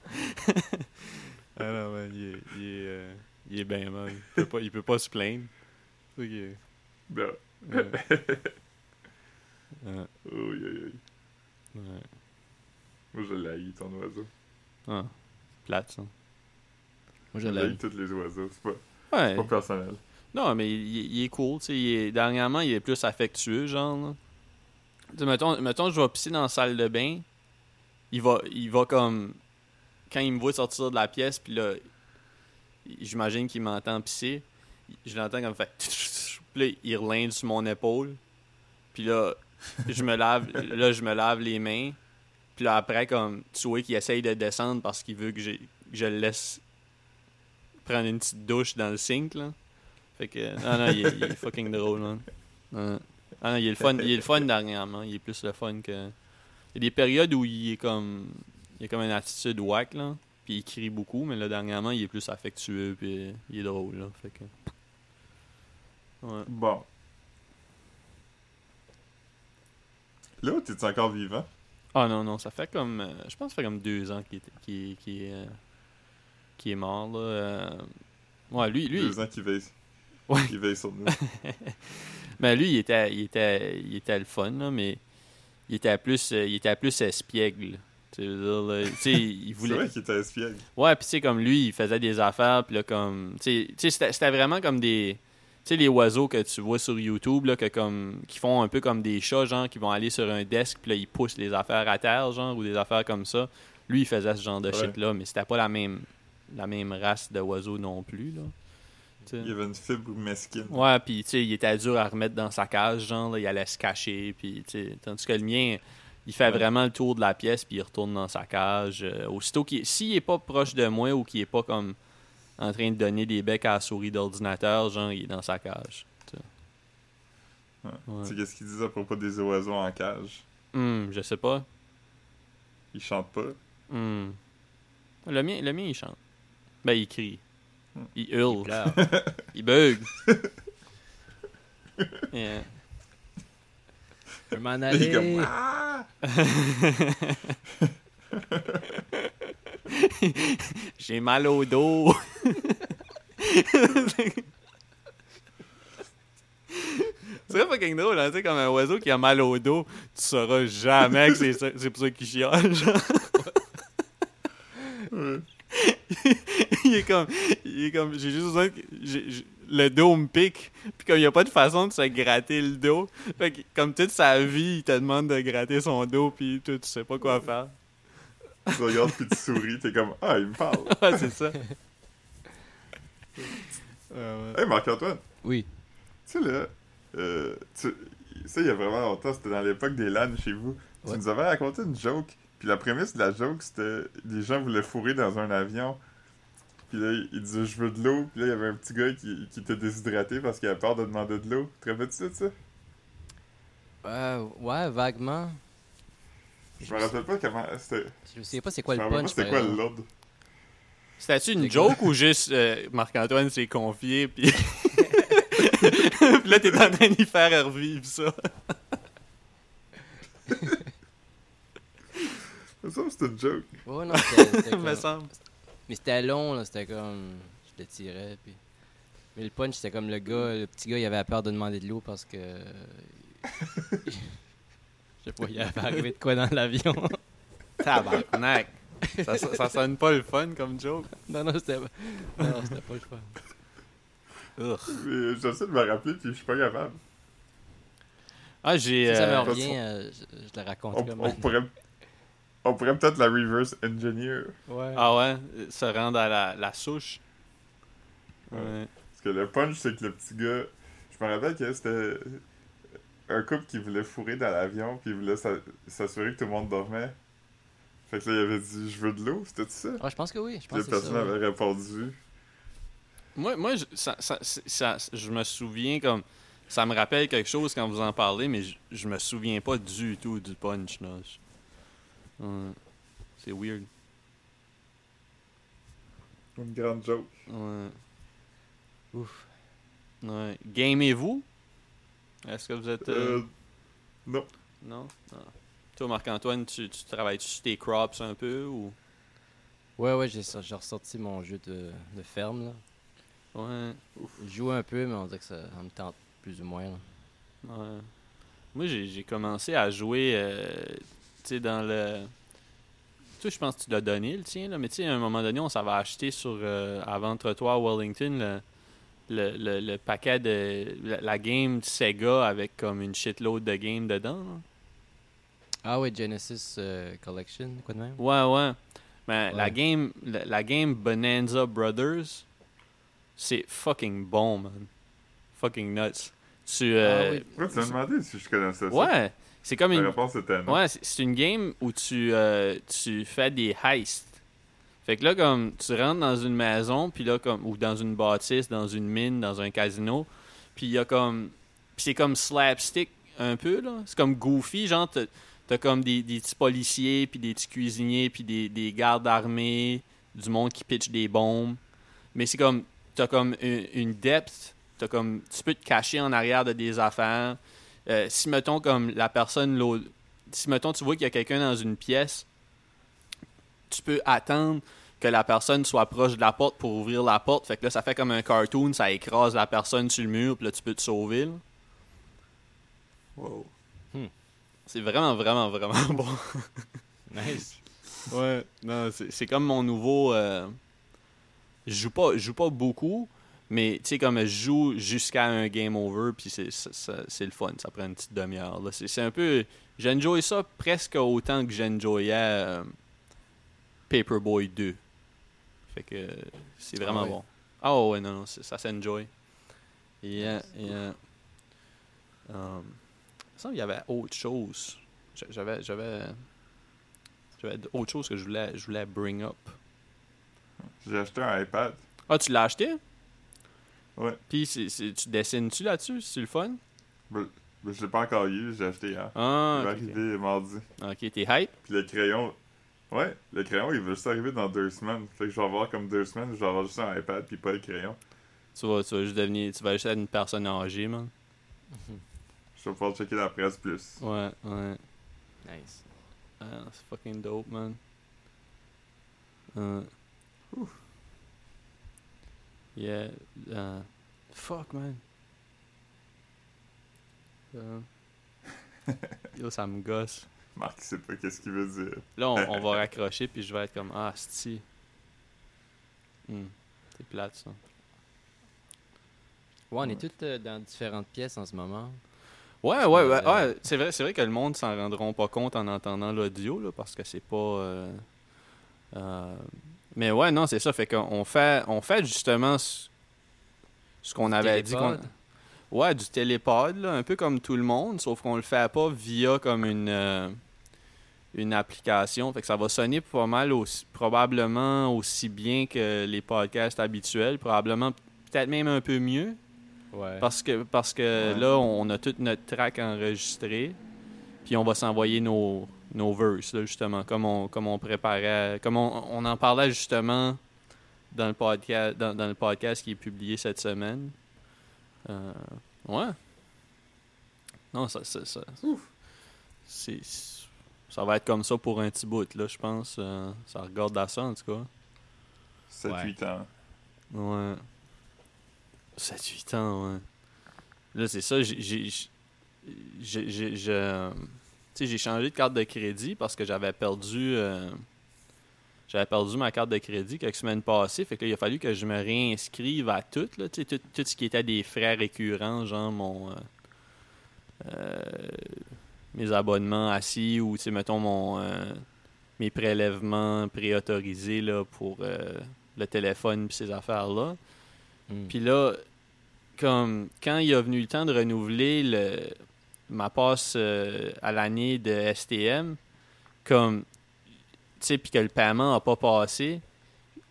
ah non, man, il est, il est, euh, il est bien mal. Il peut pas, il peut pas se plaindre. Fait que, Non. euh, euh, Oui, oui, oui. ouais. Moi, je l'haïs, ton oiseau. Ah, plate, ça. Moi, je l'haïs tous les oiseaux. C'est pas, Ouais. c'est pas personnel. Non, mais il, il est cool, tu sais. il est- Dernièrement, il est plus affectueux, genre. Tu sais, mettons, mettons, je vais pisser dans la salle de bain. Il va, il va comme. Quand il me voit sortir de la pièce, puis là, j'imagine qu'il m'entend pisser. Je l'entends comme fait. Puis là, il relinde sur mon épaule. Puis là, je me lave, là, je me lave les mains. Puis là, après, comme, tu vois qu'il essaye de descendre parce qu'il veut que, que je le laisse prendre une petite douche dans le sink, là. Fait que, non, non, il est, il est fucking drôle, man. Non, non. Ah non, il est le fun, il est le fun dernièrement. Il est plus le fun que. Il y a des périodes où il est comme. Il a comme une attitude whack, là. Puis il crie beaucoup, mais là, dernièrement, il est plus affectueux, puis il est drôle, là. Fait que. Ouais. Bon. Là, t'es encore vivant? Ah non, non, ça fait comme. euh, je pense que ça fait comme deux ans qu'il est, euh, est mort, là. euh. Ouais, lui, lui. Deux ans qu'il veille. Ouais. Il veille sur nous. Ben lui, il était, il était, il était le fun, là, mais il était plus, euh, il était plus espiègle. C'est vrai qu'il était espiègle. Ouais, puis tu sais, comme lui, il faisait des affaires, puis là, comme. Tu sais- c'était vraiment comme des. Tu sais, les oiseaux que tu vois sur YouTube, là, que comme. qui font un peu comme des chats, genre, qui vont aller sur un desk, puis là, ils poussent les affaires à terre, genre, ou des affaires comme ça. Lui, il faisait ce genre de Ouais. shit-là, mais c'était pas la même, la même race d'oiseaux non plus, là. Il y avait une fibre mesquine. Ouais, puis tu sais, il était dur à remettre dans sa cage, genre, là, il allait se cacher, puis tu sais, tandis que le mien, il fait Ouais. vraiment le tour de la pièce, puis il retourne dans sa cage. euh, aussitôt qu'il s'il est pas proche de moi ou qu'il est pas comme en train de donner des becs à la souris d'ordinateur, genre, il est dans sa cage. tu sais. Ouais. Ouais. Tu sais qu'est-ce qu'ils disent à propos des oiseaux en cage? Hum, je sais pas. Ils chantent pas? Hum. Le mien, le mien, il chante. Ben, il crie. Hmm. Il hurle. Il. Il bug. Yeah. Je m'en comme Ah! J'ai mal au dos. C'est vrai fucking drôle, hein? comme un oiseau qui a mal au dos, tu sauras jamais que c'est pour ça qu'il chiale, genre. Ouais. il est comme, il est comme, j'ai juste besoin que, le dos me pique, puis comme il n'y a pas de façon de se gratter le dos, fait que, comme toute sa vie, il te demande de gratter son dos, puis toi, tu sais pas quoi faire. Tu regardes puis tu souris, t'es comme Ah, il me parle. Ouais, c'est ça. Hey Marc-Antoine, Oui. tu sais là, euh, tu... il y a vraiment longtemps, c'était dans l'époque des LAN chez vous. Ouais. Tu nous avais raconté une joke, puis la prémisse de la joke c'était les gens voulaient fourrer dans un avion. Puis là, il disait je veux de l'eau, puis là il y avait un petit gars qui, qui était déshydraté parce qu'il avait peur de demander de l'eau. Te rappelles-tu de ça? Euh, ouais, vaguement. Je me rappelle pas comment. C'était. Je sais pas c'est quoi je le me rappelle pas punch. c'était quoi exemple. l'ordre. C'était-tu une C'est joke ou juste euh, Marc-Antoine s'est confié, puis... puis là, t'es en train d'y faire revivre ça. Ça, c'était une joke. Ouais, non, c'était- me comme- semble. Mais c'était long, là, c'était comme. Je le tirais, puis. Mais le punch, c'était comme le gars, le petit gars, il avait peur de demander de l'eau parce que. Je sais pas, il avait arrivé de quoi dans l'avion. Tabarnak. ça, ça, ça sonne pas le fun comme joke. non, non, c'était. Non, c'était pas le fun. Mais J'essaie de me rappeler, puis je suis pas capable. Ah, j'ai... Si ça euh, me revient, euh, je, je le raconte On, comme. on pourrait, On pourrait peut-être la reverse engineer. Ouais. Ah ouais, se rendre à la, la souche? Ouais. Ouais. Parce que le punch, c'est que le petit gars. Je me rappelle que c'était un couple qui voulait fourrer dans l'avion, puis il voulait s'a- s'assurer que tout le monde dormait. Fait que là, il avait dit Je veux de l'eau, c'était ça? Ah, je pense que oui. Je pense que personne ça. répondu. Moi, moi je, ça, ça- ça- je me souviens comme. Ça me rappelle quelque chose quand vous en parlez, mais je, je me souviens pas du tout du punch. Là. Ouais. C'est weird. Une grande joke. Ouais. Ouf. Ouais. Gamez-vous? Est-ce que vous êtes. euh, Euh, non. Non? Ah. Toi, Marc-Antoine, tu, tu travailles-tu sur tes crops un peu ou? Ouais, ouais, j'ai j'ai ressorti mon jeu de, de ferme. Là. Ouais. Je joue un peu, mais on dirait que ça ça me tente plus ou moins. là. Ouais. Moi, j'ai j'ai commencé à jouer, euh, sais, dans le... Toi, je pense que tu l'as donné, le tien, là, mais tu sais, à un moment donné, on s'avait acheté sur, euh, à Ventre-toi Wellington, le, le, le, le paquet de... La, la game Sega avec comme une shitload de games dedans. là. Ah ouais, Genesis euh, Collection, quoi de même? Ouais, ouais. Mais la Ouais. game la, la game Bonanza Brothers, c'est fucking bon, man. Fucking nuts. Tu... euh, Ah oui. Pourquoi tu m'as demandé si je connaissais ça? Ouais, c'est comme La une... réponse était non. Ouais, c'est- une game où tu, euh, tu fais des heists. Fait que là, comme, tu rentres dans une maison, puis là, comme, ou dans une bâtisse, dans une mine, dans un casino, puis il y a comme. Puis c'est comme slapstick un peu, là. C'est comme goofy, genre, t'as t'as comme des, des petits policiers, puis des petits cuisiniers, puis des, des gardes armés, du monde qui pitch des bombes. Mais c'est comme. T'as comme une, une depth, t'as comme. Tu peux te cacher en arrière de des affaires. Euh, si, mettons, comme la personne, l'autre- si, mettons, tu vois qu'il y a quelqu'un dans une pièce, tu peux attendre que la personne soit proche de la porte pour ouvrir la porte. Fait que là, ça fait comme un cartoon, ça écrase la personne sur le mur, puis là, tu peux te sauver. là. Wow. C'est vraiment, vraiment, vraiment bon. Nice. Ouais, non, c'est c'est comme mon nouveau. euh, Je joue pas, je joue pas beaucoup, mais tu sais, comme je joue jusqu'à un game over, puis c'est le fun, ça prend une petite demi-heure. là. C'est c'est un peu. J'enjoy ça presque autant que j'enjoyais euh, Paperboy 2. Fait que c'est vraiment Ah ouais. bon. Ah ouais, non, non, ça s'enjoy. Yeah, yeah. Um, il me semble qu'il y avait autre chose. J'a- J'avais. J'avais. J'avais autre chose que je voulais, je voulais bring up. J'ai acheté un iPad. Ah, tu l'as acheté? Ouais. Puis c'est- c'est- tu dessines-tu là-dessus? C'est le fun? Mais mais je l'ai pas encore eu, j'ai acheté hier. Ah, il va arriver mardi. ok. T'es hype? Puis le crayon. Ouais, le crayon, il va juste arriver dans deux semaines. Fait que je vais avoir comme deux semaines, je vais avoir juste un iPad puis pas le crayon. Tu vas, tu vas juste devenir. Tu vas juste être une personne âgée, man. Je vais pouvoir checker la presse plus. Ouais, ouais. Nice. Ah, c'est fucking dope, man. Uh, yeah. uh, fuck, man. Uh, yo, ça me gosse. Marc, il sait pas qu'est-ce qu'il veut dire. Là, on, on va raccrocher, puis je vais être comme Ah, sti. Hmm, C'est plate, ça. Ouais, on est tous euh, dans différentes pièces en ce moment. Ouais, ouais, ouais. Euh, ouais. C'est vrai, c'est vrai que le monde s'en rendront pas compte en entendant l'audio, là, parce que c'est pas. euh, euh, mais ouais, non, c'est ça. Fait qu'on fait, on fait justement ce, ce qu'on avait dit. qu'on-? Ouais, du télépod, là, un peu comme tout le monde, sauf qu'on le fait pas via comme une, euh, une application. Fait que ça va sonner pas mal aussi, probablement aussi bien que les podcasts habituels, probablement peut-être même un peu mieux. Ouais. Parce que, parce que Ouais. là, on a toute notre track enregistré. Puis on va s'envoyer nos, nos verses, là, justement, comme on, comme on préparait. Comme on, on en parlait justement dans le, podcast, dans, dans le podcast qui est publié cette semaine. Euh, ouais. Non, ça, ça, ça, c'est, ça va être comme ça pour un petit bout, là, je pense. Euh, ça regarde à ça, en tout cas. 7-8 ans. Ouais. 7-8 ans, ouais. Là, c'est ça, j'ai. j'ai- j'ai- j'ai- je- Tu sais, j'ai changé de carte de crédit parce que j'avais perdu. euh, j'avais perdu ma carte de crédit quelques semaines passées. Fait que là, il a fallu que je me réinscrive à tout, là. Tout, tout ce qui était des frais récurrents, genre mon. euh, euh, mes abonnements assis ou, mettons mon. mes prélèvements préautorisés là, pour le téléphone et ces affaires-là. Hmm. Puis là, comme quand il a venu le temps de renouveler le, ma passe euh, à l'année de STM, comme, tu sais, puis que le paiement n'a pas passé,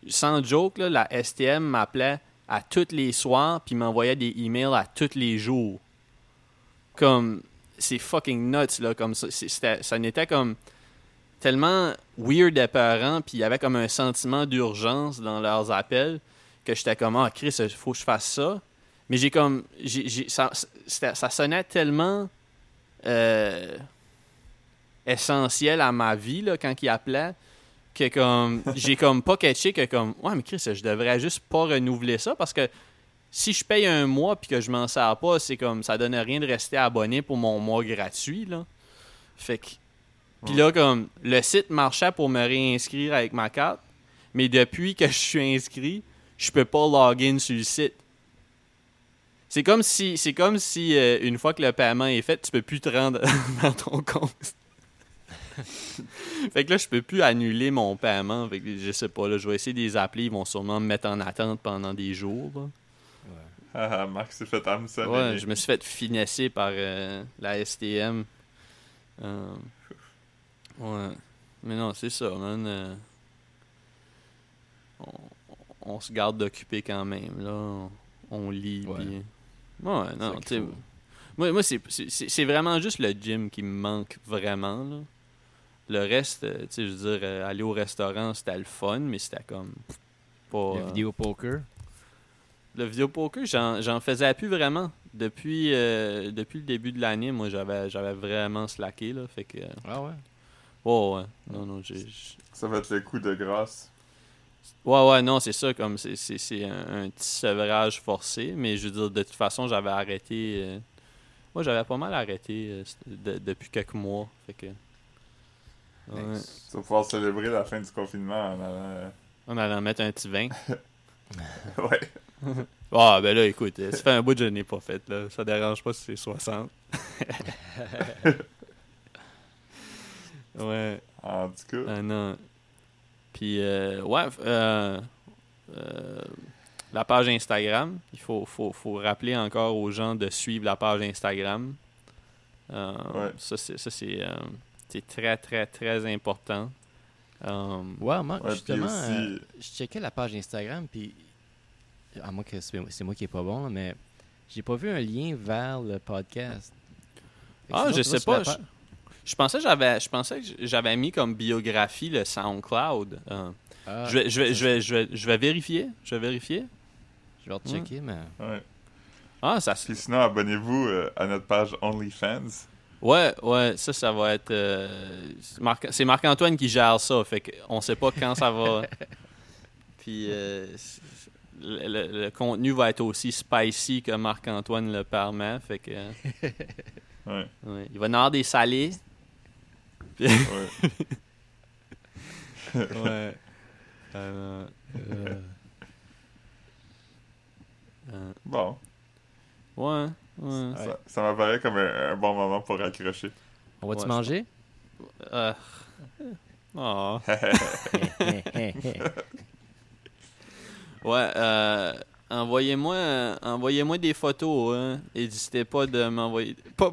sans joke, là, la STM m'appelait à tous les soirs, puis m'envoyait des emails à tous les jours. Comme, c'est fucking nuts, là, comme ça. Ça n'était comme tellement weird et puis il y avait comme un sentiment d'urgence dans leurs appels, que j'étais comme, ah, Chris, il faut que je fasse ça. Mais j'ai comme, ça sonnait tellement euh, essentiel à ma vie, là, quand il appelait, que comme j'ai comme pas catché que comme ouais mais Chris je devrais juste pas renouveler ça parce que si je paye un mois puis que je m'en sers pas c'est comme ça donne rien de rester abonné pour mon mois gratuit là. Fait que puis là comme le site marchait pour me réinscrire avec ma carte mais depuis que je suis inscrit je peux pas login sur le site c'est comme si c'est comme si euh, une fois que le paiement est fait tu peux plus te rendre dans ton compte fait que là, je peux plus annuler mon paiement. Fait que je sais pas, là, je vais essayer de les appeler. Ils vont sûrement me mettre en attente pendant des jours. là. Ah, Marc s'est fait hameçonner. Ouais, je me suis fait finesser par euh, la STM. Euh, ouais. Mais non, c'est ça, man. euh, on, on se garde d'occuper quand même, là. On, on lit, Ouais. puis- Ouais, non, tu sais. Moi, moi c'est- vraiment juste le gym qui me manque vraiment, là. Le reste, euh, tu sais, je veux dire, euh, aller au restaurant, c'était le fun, mais c'était comme pas... Le euh, vidéo poker? le vidéo poker, j'en j'en faisais plus vraiment. Depuis, euh, depuis le début de l'année, moi, j'avais j'avais vraiment slacké, là. Fait que. Ah ouais? ouais, ouais. Non, non, j'ai. j'ai- Ça va être le coup de grâce. Ouais, ouais, non, c'est ça, comme c'est- c'est c'est un, un petit sevrage forcé. Mais je veux dire, de toute façon, j'avais arrêté. euh, Moi, j'avais pas mal arrêté euh, de- depuis quelques mois. Fait que. Ouais. Tu vas pouvoir célébrer la fin du confinement en allant. euh, On allait en mettre un petit vin. Ouais. Ah, ben là, écoute, ça fait un bout que je n'ai pas fait, là. Ça dérange pas si c'est 60. ouais. En tout cas. Ah non. Puis, euh, ouais, euh, euh, la page Instagram, il faut, faut, faut rappeler encore aux gens de suivre la page Instagram. Euh, Ouais. Ça, c'est ça, c'est, euh, c'est très, très, très important. Euh, Ouais, moi, Ouais, justement, aussi- euh, je checkais la page Instagram, puis à moins que c'est c'est moi qui est pas bon, là, mais j'ai pas vu un lien vers le podcast. Ah, je sais pas. Je, pensais que j'avais, je pensais que j'avais mis comme biographie le SoundCloud. Euh, Ah, je, vais, je, vais, je, vais, je, vais, je vais vérifier. Je vais vérifier. je vais rechecker, mais. Ouais. Ah, ça, se- Puis sinon, abonnez-vous euh, à notre page OnlyFans. Ouais, ouais, ça, ça va être. euh, c'est Marc- c'est Marc-Antoine qui gère ça, fait qu'on sait pas quand ça va. Puis euh, le, le- le contenu va être aussi spicy que Marc-Antoine le permet, fait que. Ouais. ouais, Il va y avoir des salés. Ouais. Ouais. Euh, euh, Bon. ouais, ouais. Ça, ça m'apparaît comme un, un bon moment pour raccrocher. On va-tu Ouais, manger? Euh, oh. Ouais, euh, envoyez-moi euh, envoyez-moi des photos, hein. N'hésitez pas de m'envoyer pas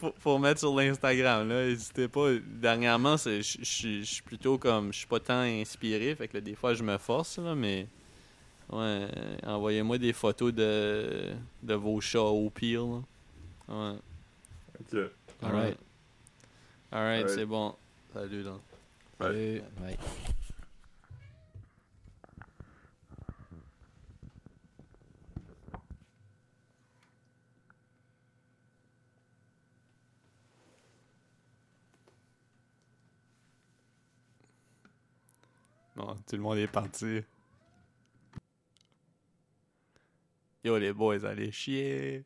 pour, pour mettre sur l'Instagram là, n'hésitez pas. Dernièrement, c'est je suis plutôt comme je suis pas tant inspiré, fait que là, des fois je me force là, mais ouais, envoyez-moi des photos de de vos chats au pire. là. Ouais. Ok. Alright. Alright, Alright. c'est bon. Salut là. Salut. Bye. Tout le monde est parti. Yo les boys, allez chier.